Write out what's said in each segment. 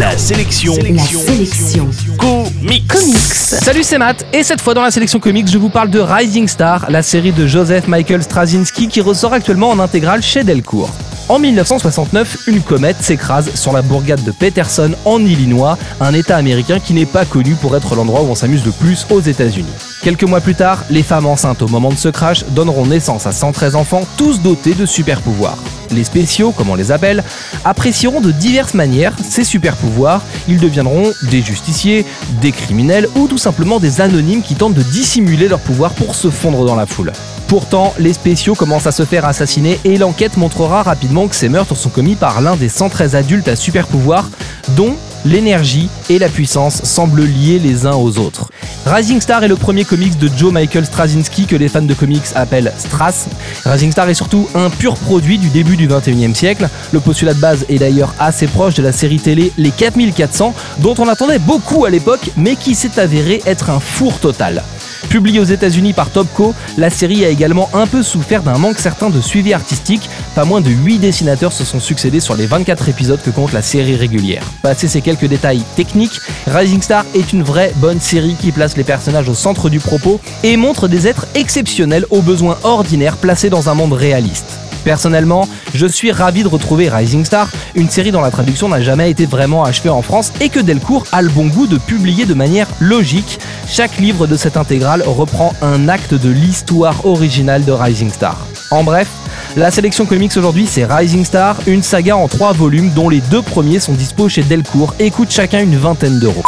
La sélection. La sélection. Comics. Comics. Salut c'est Matt et cette fois dans la sélection comics je vous parle de Rising Star, la série de Joseph Michael Straczynski qui ressort actuellement en intégrale chez Delcourt. En 1969, une comète s'écrase sur la bourgade de Peterson en Illinois, un état américain qui n'est pas connu pour être l'endroit où on s'amuse le plus aux États-Unis. Quelques mois plus tard, les femmes enceintes au moment de ce crash donneront naissance à 113 enfants, tous dotés de super pouvoirs. Les spéciaux, comme on les appelle, apprécieront de diverses manières ces super pouvoirs. Ils deviendront des justiciers, des criminels ou tout simplement des anonymes qui tentent de dissimuler leur pouvoir pour se fondre dans la foule. Pourtant, les spéciaux commencent à se faire assassiner et l'enquête montrera rapidement que ces meurtres sont commis par l'un des 113 adultes à super pouvoirs, dont l'énergie et la puissance semblent liés les uns aux autres. Rising Star est le premier comics de Joe Michael Straczynski que les fans de comics appellent Strass. Rising Star est surtout un pur produit du début du 21e siècle. Le postulat de base est d'ailleurs assez proche de la série télé Les 4400, dont on attendait beaucoup à l'époque, mais qui s'est avéré être un four total. Publiée aux États-Unis par Topco, la série a également un peu souffert d'un manque certain de suivi artistique. Pas moins de 8 dessinateurs se sont succédés sur les 24 épisodes que compte la série régulière. Passé ces quelques détails techniques, Rising Star est une vraie bonne série qui place les personnages au centre du propos et montre des êtres exceptionnels aux besoins ordinaires placés dans un monde réaliste. Personnellement, je suis ravi de retrouver Rising Star, une série dont la traduction n'a jamais été vraiment achevée en France et que Delcourt a le bon goût de publier de manière logique. Chaque livre de cette intégrale reprend un acte de l'histoire originale de Rising Star. En bref, la sélection comics aujourd'hui c'est Rising Star, une saga en trois volumes dont les deux premiers sont dispo chez Delcourt et coûtent chacun une vingtaine d'euros.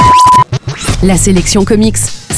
La sélection comics,